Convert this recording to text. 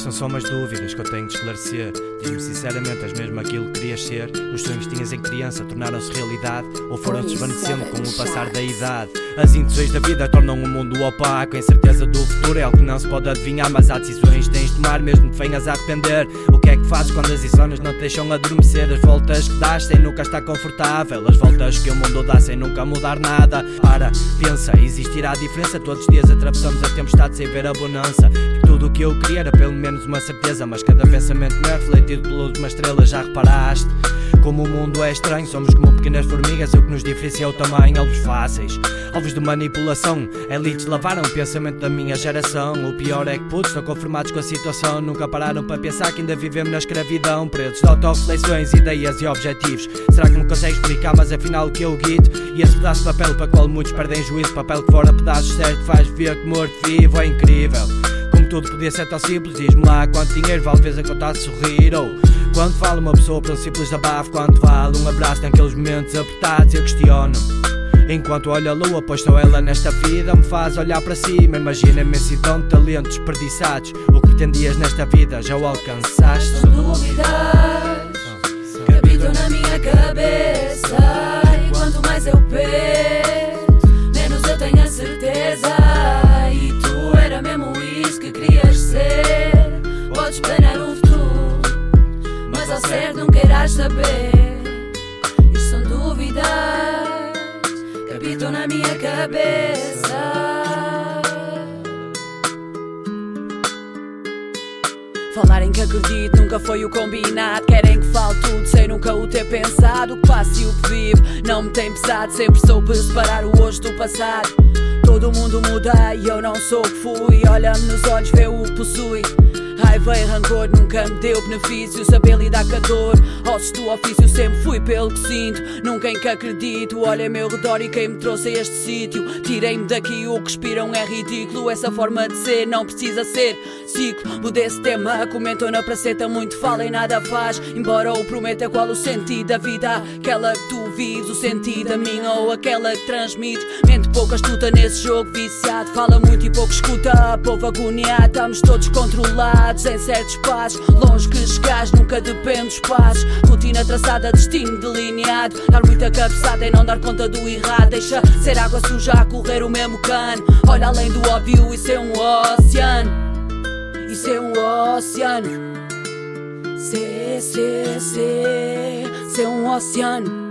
são só umas dúvidas que eu tenho de esclarecer. Diz-me sinceramente, és mesmo aquilo que querias ser? Os sonhos que tinhas em criança tornaram-se realidade ou foram desvanecendo com o passar da idade? As intuições da vida tornam o mundo opaco. A incerteza do futuro é algo que não se pode adivinhar, mas há decisões que tens de tomar, mesmo que venhas a arrepender. O que é que fazes quando as insónias não te deixam adormecer? As voltas que dás sem nunca estar confortável, as voltas que o mundo dá sem nunca mudar nada. Para, pensa, existirá a diferença. Todos os dias atravessamos a tempestade sem ver a bonança. E tudo o que eu queria era pelo menos uma certeza, mas cada pensamento meu é refletido pela uma estrela, já reparaste? Como o mundo é estranho, somos como pequenas formigas, o que nos diferencia é o tamanho, alvos fáceis, alvos de manipulação. Elites lavaram o pensamento da minha geração. O pior é que putos estão conformados com a situação, nunca pararam para pensar que ainda vivemos na escravidão. Pretos de autorreflexões, ideias e objetivos. Será que me consegues explicar, mas afinal o que eu guido? E esse pedaço de papel para qual muitos perdem juízo, papel que fora pedaços certo faz ver que morto vivo é incrível. Tudo podia ser tão simples, diz-me lá quanto dinheiro vale vez a contar de sorrir ou quanto vale uma pessoa para um simples abafo, quanto vale um abraço naqueles momentos apertados, eu questiono. Enquanto olho a lua, pois só ela nesta vida me faz olhar para cima. Imagina a imensidão de talentos desperdiçados. O que pretendias nesta vida já o alcançaste. São dúvidas ao certo não queiras saber. Isto são dúvidas que habitam na minha cabeça. Falarem que acredito nunca foi o combinado. Querem que fale tudo sem nunca o ter pensado. O que faço e o que vivo não me tem pesado. Sempre soube separar o hoje do passado. Todo mundo muda e eu não sou o que fui. Olha-me nos olhos, vê o que possui. E rancor nunca me deu benefício. Saber lidar com a dor, ossos do ofício. Sempre fui pelo que sinto, nunca em que acredito. Olha meu redor e quem me trouxe a este sítio. Tirei-me daqui, o que respiram é ridículo. Essa forma de ser não precisa ser ciclo. Mudei esse tema, comentou na praceta. Muito fala e nada faz. Embora o prometa, qual o sentido da vida? Aquela que tu vives, o sentido da minha ou aquela que transmites. Mente pouco astuta nesse jogo viciado. Fala muito e pouco escuta. Povo agoniado, estamos todos controlados em certos passos. Longe que chegares, nunca depende dos passos. Rotina traçada, destino delineado. Dar muita cabeçada e não dar conta do errado. Deixa ser água suja a correr o mesmo cano. Olha além do óbvio, isso é um oceano. Isso é um oceano. Ser, ser, ser, ser um oceano.